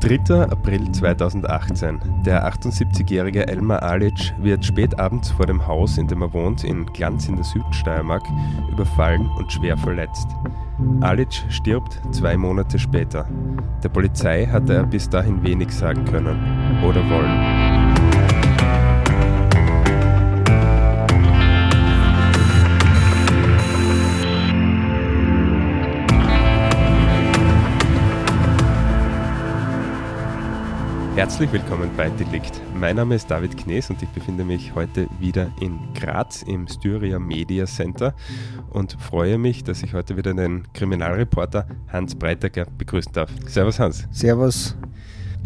3. April 2018. Der 78-jährige Elmar Alic wird spät abends vor dem Haus, in dem er wohnt, in Glanz in der Südsteiermark, überfallen und schwer verletzt. Alic stirbt zwei Monate später. Der Polizei hatte er bis dahin wenig sagen können oder wollen. Herzlich willkommen bei Delikt. Mein Name ist David Knees und ich befinde mich heute wieder in Graz im Styria Media Center und freue mich, dass ich heute wieder den Kriminalreporter Hans Breitecker begrüßen darf. Servus Hans. Servus.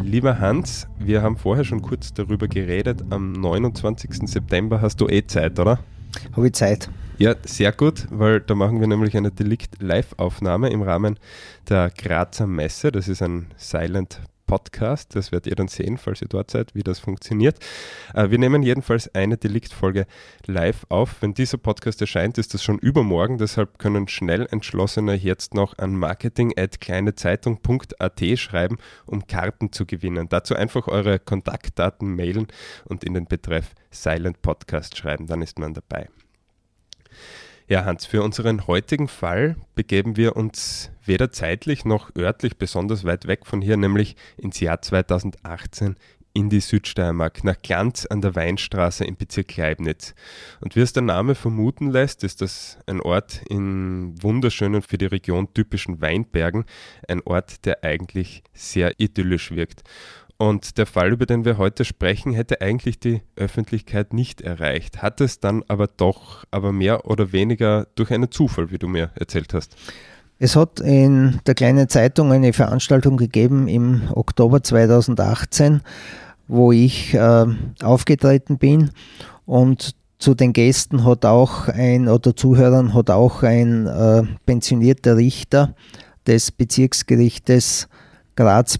Lieber Hans, wir haben vorher schon kurz darüber geredet. Am 29. September hast du eh Zeit, oder? Habe ich Zeit. Ja, sehr gut, weil da machen wir nämlich eine Delikt-Live-Aufnahme im Rahmen der Grazer Messe. Das ist ein Silent Podcast. Das werdet ihr dann sehen, falls ihr dort seid, wie das funktioniert. Äh, wir nehmen jedenfalls eine Deliktfolge live auf. Wenn dieser Podcast erscheint, ist das schon übermorgen. Deshalb können schnell entschlossene jetzt noch an marketing.kleinezeitung.at schreiben, um Karten zu gewinnen. Dazu einfach eure Kontaktdaten mailen und in den Betreff Silent Podcast schreiben. Dann ist man dabei. Ja, Hans, für unseren heutigen Fall begeben wir uns weder zeitlich noch örtlich besonders weit weg von hier, nämlich ins Jahr 2018 in die Südsteiermark, nach Glanz an der Weinstraße im Bezirk Leibniz. Und wie es der Name vermuten lässt, ist das ein Ort in wunderschönen, für die Region typischen Weinbergen, ein Ort, der eigentlich sehr idyllisch wirkt. Und der Fall, über den wir heute sprechen, hätte eigentlich die Öffentlichkeit nicht erreicht, hat es dann aber doch, aber mehr oder weniger durch einen Zufall, wie du mir erzählt hast. Es hat in der kleinen Zeitung eine Veranstaltung gegeben im Oktober 2018, wo ich äh, aufgetreten bin und zu den Gästen hat auch ein oder Zuhörern hat auch ein äh, pensionierter Richter des Bezirksgerichtes Graz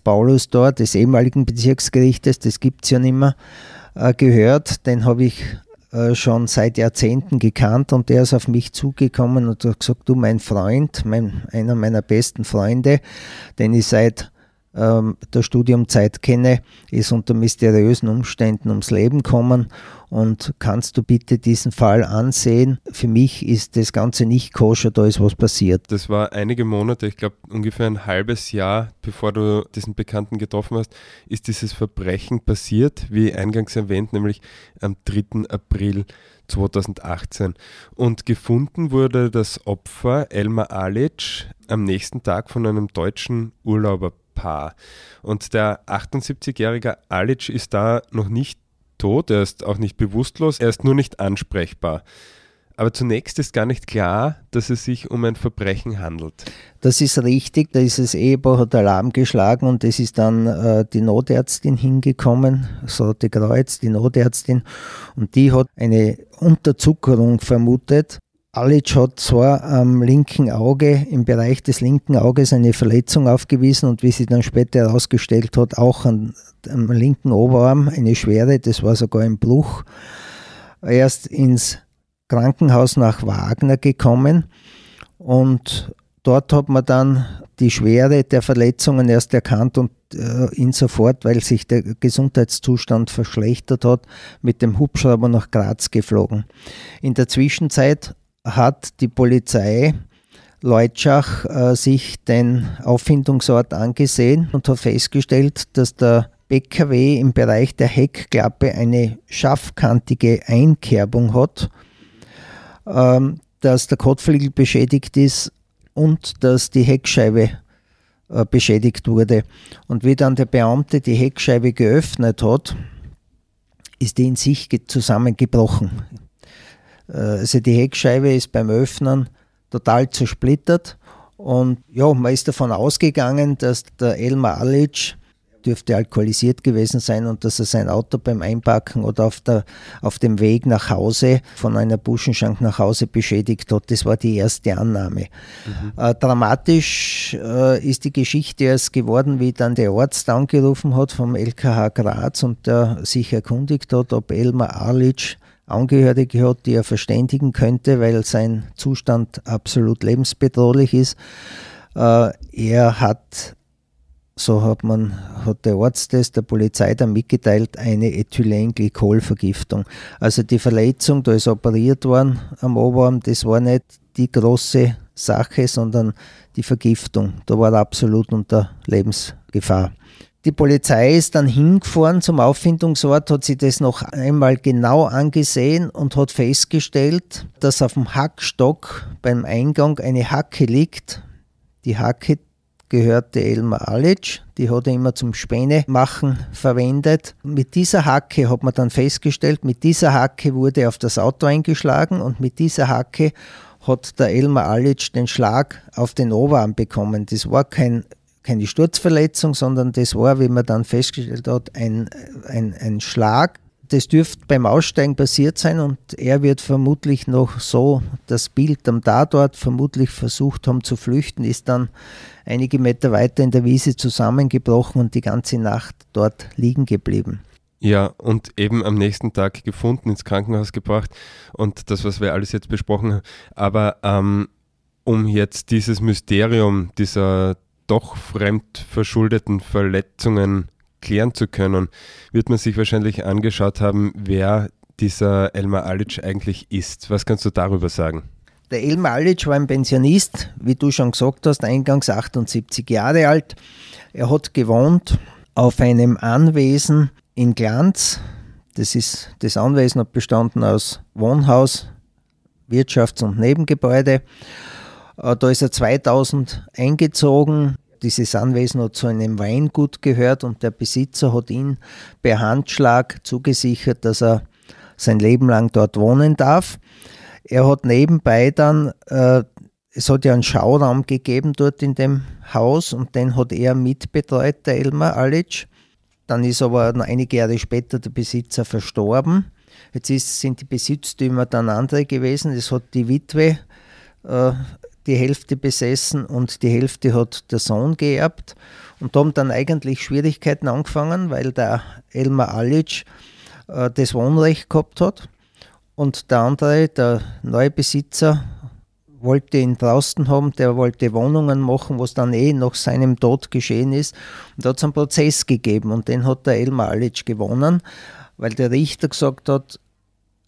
dort, des ehemaligen Bezirksgerichtes, das gibt es ja nicht mehr, äh, gehört. Den habe ich äh, schon seit Jahrzehnten gekannt und der ist auf mich zugekommen und hat gesagt, du mein Freund, mein, einer meiner besten Freunde, den ich seit ähm, der Studiumzeit kenne, ist unter mysteriösen Umständen ums Leben gekommen und kannst du bitte diesen Fall ansehen? Für mich ist das Ganze nicht koscher, da ist was passiert. Das war einige Monate, ich glaube ungefähr ein halbes Jahr, bevor du diesen Bekannten getroffen hast, ist dieses Verbrechen passiert, wie eingangs erwähnt, nämlich am 3. April 2018. Und gefunden wurde das Opfer Elmar Alic am nächsten Tag von einem deutschen Urlauberpaar. Und der 78-jährige Alic ist da noch nicht tot, er ist auch nicht bewusstlos, er ist nur nicht ansprechbar. Aber zunächst ist gar nicht klar, dass es sich um ein Verbrechen handelt. Das ist richtig, da ist das Ehepaar hat Alarm geschlagen und es ist dann äh, die Notärztin hingekommen, so die Kreuz, die Notärztin, und die hat eine Unterzuckerung vermutet. Alic hat zwar am linken Auge, im Bereich des linken Auges eine Verletzung aufgewiesen und wie sie dann später herausgestellt hat, auch an am linken Oberarm eine schwere, das war sogar ein Bruch. Erst ins Krankenhaus nach Wagner gekommen und dort hat man dann die Schwere der Verletzungen erst erkannt und äh, ihn sofort, weil sich der Gesundheitszustand verschlechtert hat, mit dem Hubschrauber nach Graz geflogen. In der Zwischenzeit hat die Polizei Leutschach äh, sich den Auffindungsort angesehen und hat festgestellt, dass der BKW im Bereich der Heckklappe eine scharfkantige Einkerbung hat, ähm, dass der Kotflügel beschädigt ist und dass die Heckscheibe äh, beschädigt wurde. Und wie dann der Beamte die Heckscheibe geöffnet hat, ist die in sich zusammengebrochen. Äh, also die Heckscheibe ist beim Öffnen total zersplittert und ja, man ist davon ausgegangen, dass der Elmar Alic dürfte alkoholisiert gewesen sein und dass er sein Auto beim Einpacken oder auf, der, auf dem Weg nach Hause von einer Buschenschank nach Hause beschädigt hat. Das war die erste Annahme. Mhm. Äh, dramatisch äh, ist die Geschichte erst geworden, wie dann der Arzt angerufen hat vom LKH Graz und der sich erkundigt hat, ob Elmar Arlic Angehörige hat, die er verständigen könnte, weil sein Zustand absolut lebensbedrohlich ist. Äh, er hat so hat man, hat der Arzt das der Polizei dann mitgeteilt, eine Ethylenglykolvergiftung. Also die Verletzung, da ist operiert worden am Oberarm, das war nicht die große Sache, sondern die Vergiftung. Da war er absolut unter Lebensgefahr. Die Polizei ist dann hingefahren zum Auffindungsort, hat sich das noch einmal genau angesehen und hat festgestellt, dass auf dem Hackstock beim Eingang eine Hacke liegt. Die Hacke gehörte Elmar Alic, die hat er immer zum Späne machen verwendet. Mit dieser Hacke hat man dann festgestellt, mit dieser Hacke wurde auf das Auto eingeschlagen und mit dieser Hacke hat der Elmar Alic den Schlag auf den Oberarm bekommen. Das war kein keine Sturzverletzung, sondern das war, wie man dann festgestellt hat, ein, ein, ein Schlag. Das dürfte beim Aussteigen passiert sein und er wird vermutlich noch so das Bild am Tatort vermutlich versucht haben zu flüchten, ist dann einige Meter weiter in der Wiese zusammengebrochen und die ganze Nacht dort liegen geblieben. Ja, und eben am nächsten Tag gefunden, ins Krankenhaus gebracht und das, was wir alles jetzt besprochen haben. Aber ähm, um jetzt dieses Mysterium dieser doch fremdverschuldeten Verletzungen klären zu können, wird man sich wahrscheinlich angeschaut haben, wer dieser Elmar Alic eigentlich ist. Was kannst du darüber sagen? Der Elmar Alic war ein Pensionist, wie du schon gesagt hast, eingangs 78 Jahre alt. Er hat gewohnt auf einem Anwesen in Glanz. Das, ist, das Anwesen hat bestanden aus Wohnhaus, Wirtschafts- und Nebengebäude. Äh, da ist er 2000 eingezogen. Dieses Anwesen hat zu einem Weingut gehört und der Besitzer hat ihn per Handschlag zugesichert, dass er sein Leben lang dort wohnen darf. Er hat nebenbei dann, äh, es hat ja einen Schauraum gegeben dort in dem Haus und den hat er mitbetreut, der Elmar Alic. Dann ist aber einige Jahre später der Besitzer verstorben. Jetzt ist, sind die Besitztümer dann andere gewesen. Es hat die Witwe äh, die Hälfte besessen und die Hälfte hat der Sohn geerbt. Und da haben dann eigentlich Schwierigkeiten angefangen, weil der Elmar Alic äh, das Wohnrecht gehabt hat und der andere, der neue Besitzer, wollte ihn draußen haben, der wollte Wohnungen machen, was dann eh nach seinem Tod geschehen ist. Und da hat es einen Prozess gegeben und den hat der Elmar Alic gewonnen, weil der Richter gesagt hat,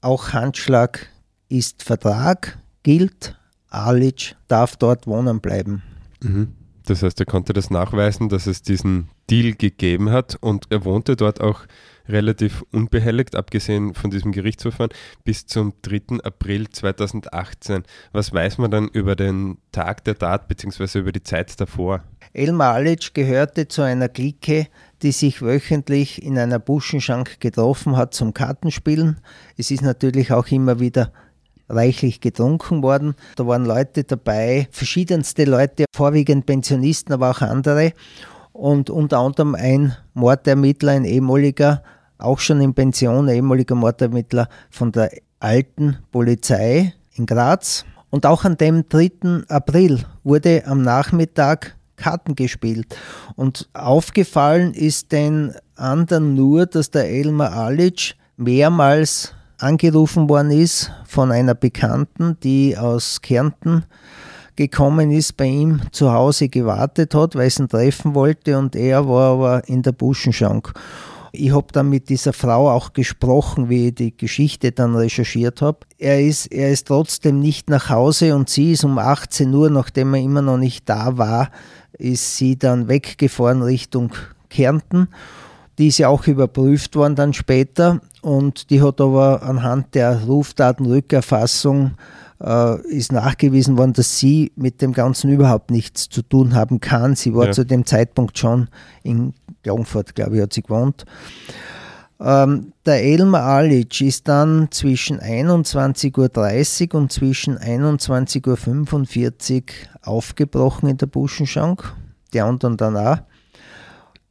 auch Handschlag ist Vertrag, gilt, Alic darf dort wohnen bleiben. Mhm. Das heißt, er konnte das nachweisen, dass es diesen Deal gegeben hat und er wohnte dort auch relativ unbehelligt, abgesehen von diesem Gerichtsverfahren, bis zum 3. April 2018. Was weiß man dann über den Tag der Tat bzw. über die Zeit davor? Elmar Alic gehörte zu einer Clique, die sich wöchentlich in einer Buschenschank getroffen hat zum Kartenspielen. Es ist natürlich auch immer wieder reichlich getrunken worden. Da waren Leute dabei, verschiedenste Leute, vorwiegend Pensionisten, aber auch andere. Und unter anderem ein Mordermittler, ein ehemaliger, auch schon in Pension, ehemaliger Mordermittler von der alten Polizei in Graz. Und auch an dem 3. April wurde am Nachmittag Karten gespielt. Und aufgefallen ist den anderen nur, dass der Elmar Alic mehrmals angerufen worden ist von einer Bekannten, die aus Kärnten gekommen ist, bei ihm zu Hause gewartet hat, weil sie ihn treffen wollte und er war aber in der Buschenschank. Ich habe dann mit dieser Frau auch gesprochen, wie ich die Geschichte dann recherchiert habe. Er ist, er ist trotzdem nicht nach Hause und sie ist um 18 Uhr, nachdem er immer noch nicht da war, ist sie dann weggefahren Richtung Kärnten die ist ja auch überprüft worden dann später und die hat aber anhand der Rufdatenrückerfassung äh, ist nachgewiesen worden, dass sie mit dem Ganzen überhaupt nichts zu tun haben kann. Sie war ja. zu dem Zeitpunkt schon in Klagenfurt, glaube ich, hat sie gewohnt. Ähm, der Elmar Alic ist dann zwischen 21.30 Uhr und zwischen 21.45 Uhr aufgebrochen in der Buschenschank, die anderen dann auch.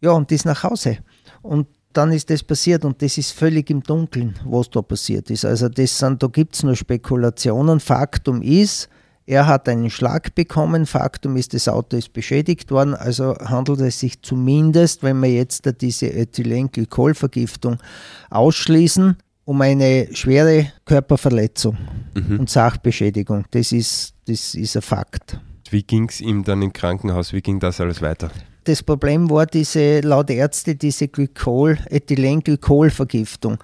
Ja, und ist nach Hause. Und dann ist das passiert und das ist völlig im Dunkeln, was da passiert ist. Also das sind, da gibt es nur Spekulationen. Faktum ist, er hat einen Schlag bekommen. Faktum ist, das Auto ist beschädigt worden. Also handelt es sich zumindest, wenn wir jetzt diese Ethylenglykolvergiftung ausschließen, um eine schwere Körperverletzung mhm. und Sachbeschädigung. Das ist, das ist ein Fakt. Wie ging es ihm dann im Krankenhaus? Wie ging das alles weiter? Das Problem war diese, laut Ärzte, diese Glykol, Ethylenglykolvergiftung.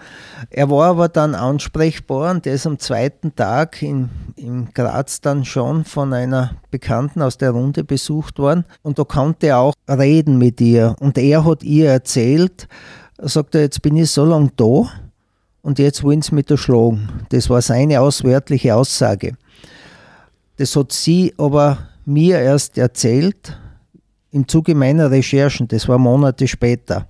Er war aber dann ansprechbar und der ist am zweiten Tag in, in Graz dann schon von einer Bekannten aus der Runde besucht worden und da konnte er auch reden mit ihr und er hat ihr erzählt, sagt er, jetzt bin ich so lange da und jetzt wollen sie mich erschlagen. Das war seine auswärtliche Aussage. Das hat sie aber mir erst erzählt im Zuge meiner Recherchen, das war Monate später.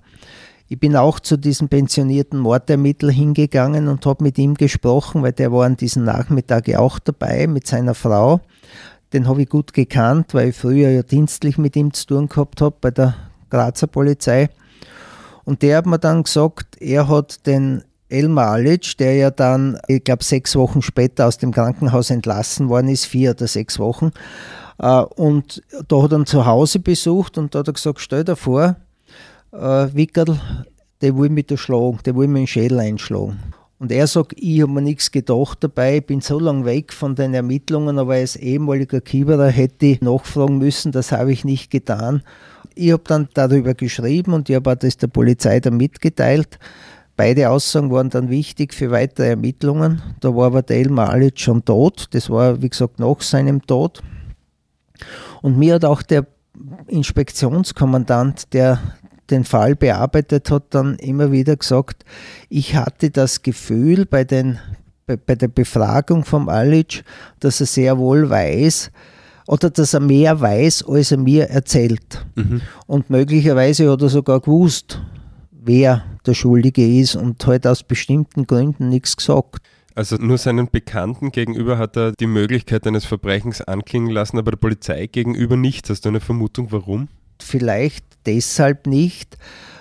Ich bin auch zu diesem pensionierten Mordermittler hingegangen und habe mit ihm gesprochen, weil der war an diesem Nachmittag auch dabei mit seiner Frau. Den habe ich gut gekannt, weil ich früher ja dienstlich mit ihm zu tun gehabt habe bei der Grazer Polizei. Und der hat mir dann gesagt, er hat den Elmar Alic, der ja dann, ich glaube, sechs Wochen später aus dem Krankenhaus entlassen worden ist, vier oder sechs Wochen, und da hat er ihn zu Hause besucht und da hat er gesagt, stell dir vor, äh, Wickerl, der will mich da schlagen, der will mir den Schädel einschlagen. Und er sagt, ich habe mir nichts gedacht dabei, ich bin so lange weg von den Ermittlungen, aber als ehemaliger Kieberer hätte ich nachfragen müssen, das habe ich nicht getan. Ich habe dann darüber geschrieben und ich habe das der Polizei dann mitgeteilt. Beide Aussagen waren dann wichtig für weitere Ermittlungen. Da war aber der Elmar Alic schon tot. Das war, wie gesagt, nach seinem Tod. Und mir hat auch der Inspektionskommandant, der den Fall bearbeitet hat, dann immer wieder gesagt, ich hatte das Gefühl bei, den, bei, bei der Befragung vom Alic, dass er sehr wohl weiß, oder dass er mehr weiß, als er mir erzählt. Mhm. Und möglicherweise hat er sogar gewusst, wer der Schuldige ist und halt aus bestimmten Gründen nichts gesagt. Also nur seinen Bekannten gegenüber hat er die Möglichkeit eines Verbrechens anklingen lassen, aber der Polizei gegenüber nicht. Hast du eine Vermutung, warum? Vielleicht deshalb nicht,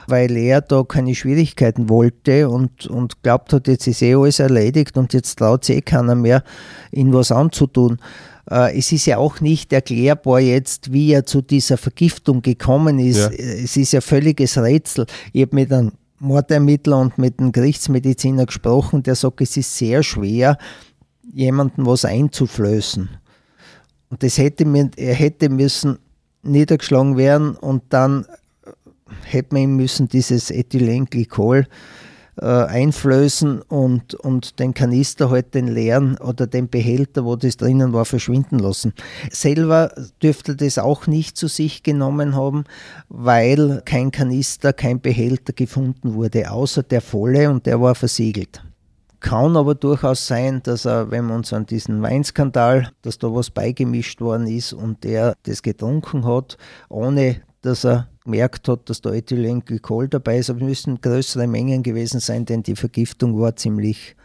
weil er da keine Schwierigkeiten wollte und, und glaubt hat, jetzt ist eh alles erledigt und jetzt traut sich eh keiner mehr, ihn was anzutun. Äh, es ist ja auch nicht erklärbar jetzt, wie er zu dieser Vergiftung gekommen ist. Ja. Es ist ja völliges Rätsel. Ich habe mit einem Mordermittler und mit dem Gerichtsmediziner gesprochen, der sagt, es ist sehr schwer, jemandem was einzuflößen. Und das hätte mir, er hätte müssen niedergeschlagen werden und dann hätte man ihm müssen dieses Ethylenglycol äh, einflößen und, und den Kanister halt den leeren oder den Behälter, wo das drinnen war, verschwinden lassen. Selber dürfte das auch nicht zu sich genommen haben, weil kein Kanister, kein Behälter gefunden wurde, außer der volle und der war versiegelt. Kann aber durchaus sein, dass er, wenn wir uns an diesen Weinskandal, dass da was beigemischt worden ist und der das getrunken hat, ohne dass er gemerkt hat, dass da Ethylenglycol dabei ist, aber es müssen größere Mengen gewesen sein, denn die Vergiftung war ziemlich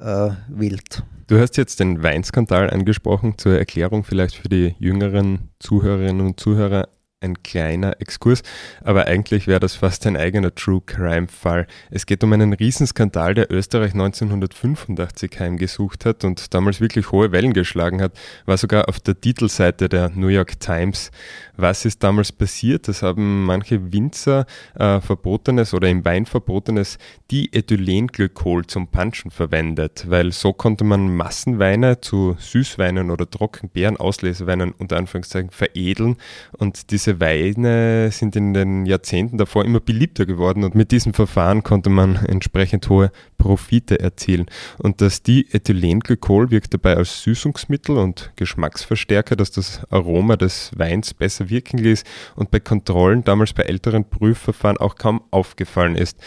äh, wild. Du hast jetzt den Weinskandal angesprochen, zur Erklärung vielleicht für die jüngeren Zuhörerinnen und Zuhörer ein kleiner Exkurs, aber eigentlich wäre das fast ein eigener True Crime Fall. Es geht um einen Riesenskandal, der Österreich 1985 heimgesucht hat und damals wirklich hohe Wellen geschlagen hat, war sogar auf der Titelseite der New York Times. Was ist damals passiert? Das haben manche Winzer äh, verbotenes oder im Wein verbotenes Diethylenglykol zum Punchen verwendet, weil so konnte man Massenweine zu Süßweinen oder Trockenbeeren, Ausleseweinen unter Anführungszeichen veredeln und diese diese Weine sind in den Jahrzehnten davor immer beliebter geworden und mit diesem Verfahren konnte man entsprechend hohe Profite erzielen. Und das Diethylenglykol wirkt dabei als Süßungsmittel und Geschmacksverstärker, dass das Aroma des Weins besser wirken ließ und bei Kontrollen damals bei älteren Prüfverfahren auch kaum aufgefallen ist.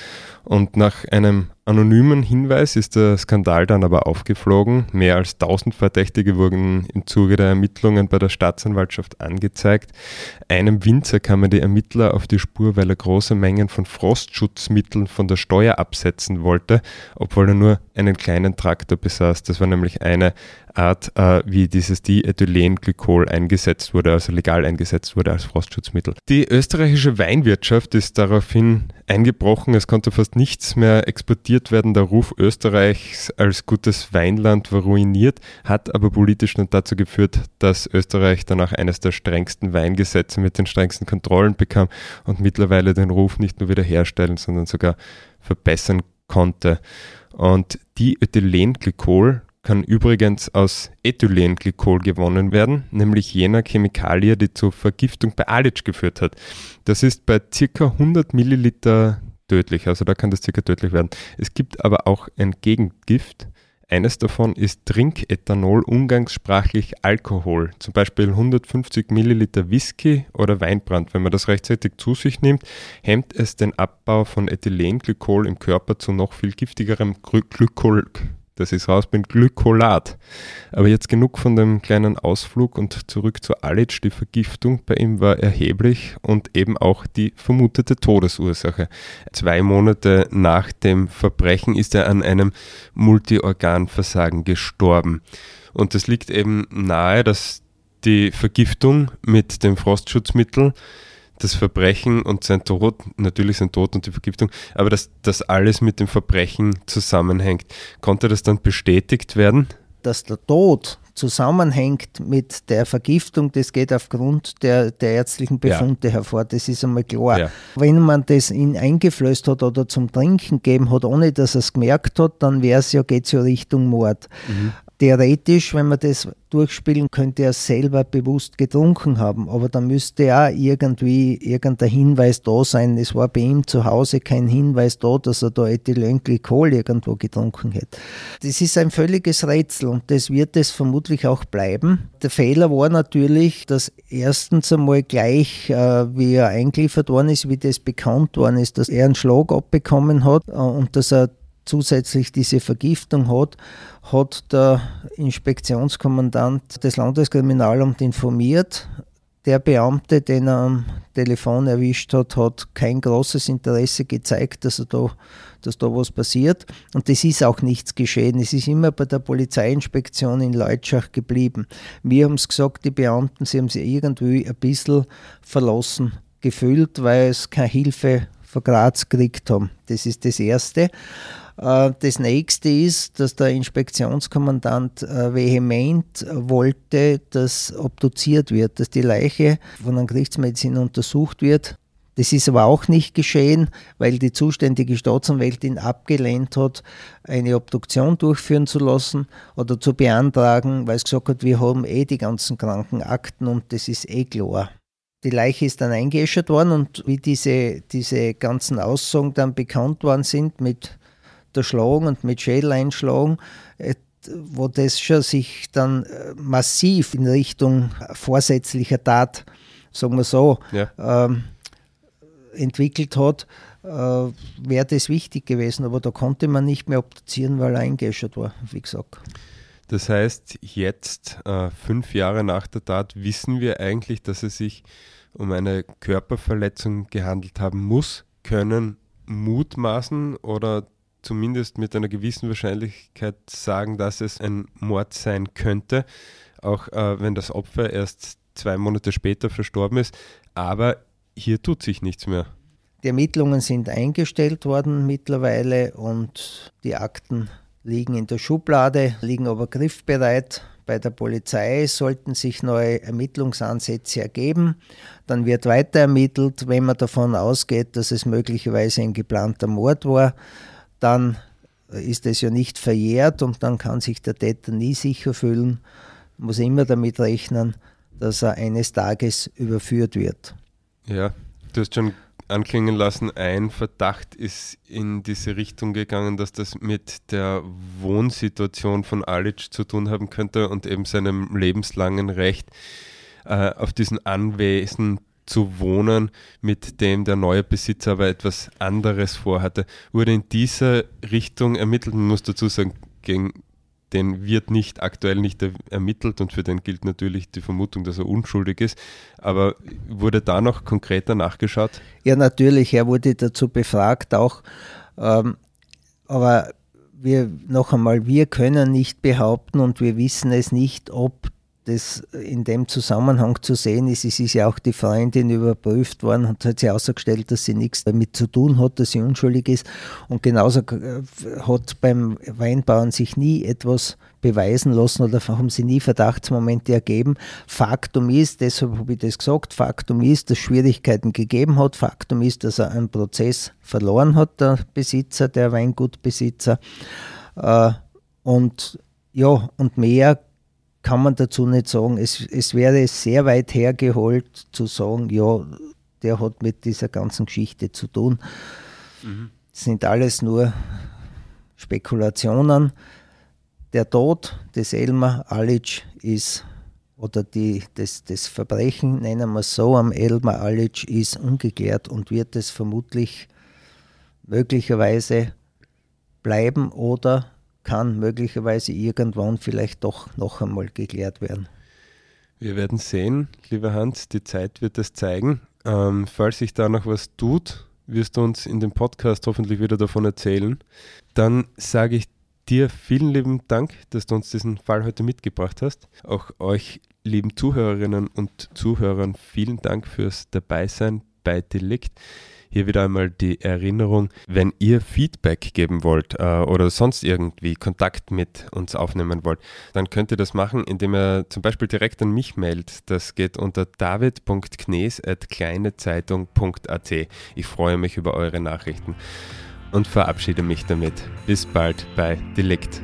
Und nach einem anonymen Hinweis ist der Skandal dann aber aufgeflogen. Mehr als 1000 Verdächtige wurden im Zuge der Ermittlungen bei der Staatsanwaltschaft angezeigt. Einem Winzer kamen die Ermittler auf die Spur, weil er große Mengen von Frostschutzmitteln von der Steuer absetzen wollte, obwohl er nur einen kleinen Traktor besaß. Das war nämlich eine Art, äh, wie dieses Diethylenglykol eingesetzt wurde, also legal eingesetzt wurde als Frostschutzmittel. Die österreichische Weinwirtschaft ist daraufhin eingebrochen. Es konnte fast nichts mehr exportiert werden. Der Ruf Österreichs als gutes Weinland war ruiniert, hat aber politisch dann dazu geführt, dass Österreich danach eines der strengsten Weingesetze mit den strengsten Kontrollen bekam und mittlerweile den Ruf nicht nur wiederherstellen, sondern sogar verbessern konnte. Und Diethylenglykol kann übrigens aus Ethylenglycol gewonnen werden, nämlich jener Chemikalie, die zur Vergiftung bei Alic geführt hat. Das ist bei ca. 100 Milliliter tödlich, also da kann das circa tödlich werden. Es gibt aber auch ein Gegengift. Eines davon ist Trinkethanol, umgangssprachlich Alkohol, zum Beispiel 150 Milliliter Whisky oder Weinbrand. Wenn man das rechtzeitig zu sich nimmt, hemmt es den Abbau von Ethylenglykol im Körper zu noch viel giftigerem Glykol dass ich raus bin, Glykolat. Aber jetzt genug von dem kleinen Ausflug und zurück zu Alic. Die Vergiftung bei ihm war erheblich und eben auch die vermutete Todesursache. Zwei Monate nach dem Verbrechen ist er an einem Multiorganversagen gestorben. Und das liegt eben nahe, dass die Vergiftung mit dem Frostschutzmittel das Verbrechen und sein Tod, natürlich sein Tod und die Vergiftung, aber dass das alles mit dem Verbrechen zusammenhängt. Konnte das dann bestätigt werden? Dass der Tod zusammenhängt mit der Vergiftung, das geht aufgrund der, der ärztlichen Befunde ja. hervor, das ist einmal klar. Ja. Wenn man das ihn eingeflößt hat oder zum Trinken gegeben hat, ohne dass er es gemerkt hat, dann wäre es ja, geht es ja Richtung Mord. Mhm theoretisch, wenn man das durchspielen, könnte er selber bewusst getrunken haben, aber da müsste ja irgendwie irgendein Hinweis da sein. Es war bei ihm zu Hause kein Hinweis da, dass er da Ethylenglykol irgendwo getrunken hätte. Das ist ein völliges Rätsel und das wird es vermutlich auch bleiben. Der Fehler war natürlich, dass erstens einmal gleich, äh, wie er eingeliefert worden ist, wie das bekannt worden ist, dass er einen Schlag abbekommen hat äh, und dass er zusätzlich diese Vergiftung hat, hat der Inspektionskommandant des Landeskriminalamts informiert. Der Beamte, den er am Telefon erwischt hat, hat kein großes Interesse gezeigt, dass, er da, dass da was passiert. Und es ist auch nichts geschehen. Es ist immer bei der Polizeiinspektion in Leutschach geblieben. Wir haben es gesagt, die Beamten, sie haben sich irgendwie ein bisschen verlassen gefühlt, weil es keine Hilfe von Graz gekriegt haben. Das ist das Erste. Äh, das nächste ist, dass der Inspektionskommandant äh, vehement wollte, dass obduziert wird, dass die Leiche von einem Gerichtsmediziner untersucht wird. Das ist aber auch nicht geschehen, weil die zuständige Staatsanwältin abgelehnt hat, eine Obduktion durchführen zu lassen oder zu beantragen, weil es gesagt hat, wir haben eh die ganzen Krankenakten und das ist eh klar. Die Leiche ist dann eingeäschert worden und wie diese, diese ganzen Aussagen dann bekannt worden sind mit erschlagen und mit Schädel einschlagen, äh, wo das schon sich dann äh, massiv in Richtung vorsätzlicher Tat, sagen wir so, ja. ähm, entwickelt hat, äh, wäre das wichtig gewesen. Aber da konnte man nicht mehr obduzieren, weil er eingeäschert war, wie gesagt. Das heißt, jetzt, äh, fünf Jahre nach der Tat, wissen wir eigentlich, dass es sich um eine Körperverletzung gehandelt haben muss, können mutmaßen oder zumindest mit einer gewissen Wahrscheinlichkeit sagen, dass es ein Mord sein könnte, auch äh, wenn das Opfer erst zwei Monate später verstorben ist. Aber hier tut sich nichts mehr. Die Ermittlungen sind eingestellt worden mittlerweile und die Akten liegen in der Schublade, liegen aber griffbereit. Bei der Polizei sollten sich neue Ermittlungsansätze ergeben. Dann wird weiter ermittelt, wenn man davon ausgeht, dass es möglicherweise ein geplanter Mord war dann ist es ja nicht verjährt und dann kann sich der Täter nie sicher fühlen, muss immer damit rechnen, dass er eines Tages überführt wird. Ja, du hast schon anklingen lassen, ein Verdacht ist in diese Richtung gegangen, dass das mit der Wohnsituation von Alic zu tun haben könnte und eben seinem lebenslangen Recht äh, auf diesen Anwesen zu wohnen, mit dem der neue Besitzer aber etwas anderes vorhatte. Wurde in dieser Richtung ermittelt, man muss dazu sagen, gegen den wird nicht aktuell nicht ermittelt und für den gilt natürlich die Vermutung, dass er unschuldig ist. Aber wurde da noch konkreter nachgeschaut? Ja, natürlich, er wurde dazu befragt auch. Ähm, aber wir noch einmal, wir können nicht behaupten und wir wissen es nicht, ob das in dem Zusammenhang zu sehen ist, es ist ja auch die Freundin überprüft worden und hat sich ausgestellt, dass sie nichts damit zu tun hat, dass sie unschuldig ist. Und genauso äh, hat beim Weinbauern sich nie etwas beweisen lassen oder haben sie nie Verdachtsmomente ergeben. Faktum ist, deshalb habe ich das gesagt, Faktum ist, dass Schwierigkeiten gegeben hat. Faktum ist, dass er einen Prozess verloren hat, der Besitzer, der Weingutbesitzer. Äh, und ja, und mehr kann man dazu nicht sagen. Es, es wäre sehr weit hergeholt zu sagen, ja, der hat mit dieser ganzen Geschichte zu tun. Mhm. Das sind alles nur Spekulationen. Der Tod des Elmar Alic ist, oder die, das, das Verbrechen, nennen wir es so, am Elmar Alic ist ungeklärt und wird es vermutlich möglicherweise bleiben oder kann möglicherweise irgendwann vielleicht doch noch einmal geklärt werden. Wir werden sehen, lieber Hans, die Zeit wird es zeigen. Ähm, falls sich da noch was tut, wirst du uns in dem Podcast hoffentlich wieder davon erzählen. Dann sage ich dir vielen lieben Dank, dass du uns diesen Fall heute mitgebracht hast. Auch euch, lieben Zuhörerinnen und Zuhörern, vielen Dank fürs Dabeisein bei Delikt. Hier wieder einmal die Erinnerung, wenn ihr Feedback geben wollt äh, oder sonst irgendwie Kontakt mit uns aufnehmen wollt, dann könnt ihr das machen, indem ihr zum Beispiel direkt an mich mailt. Das geht unter david.knes.kleinezeitung.at. Ich freue mich über eure Nachrichten und verabschiede mich damit. Bis bald bei Delikt.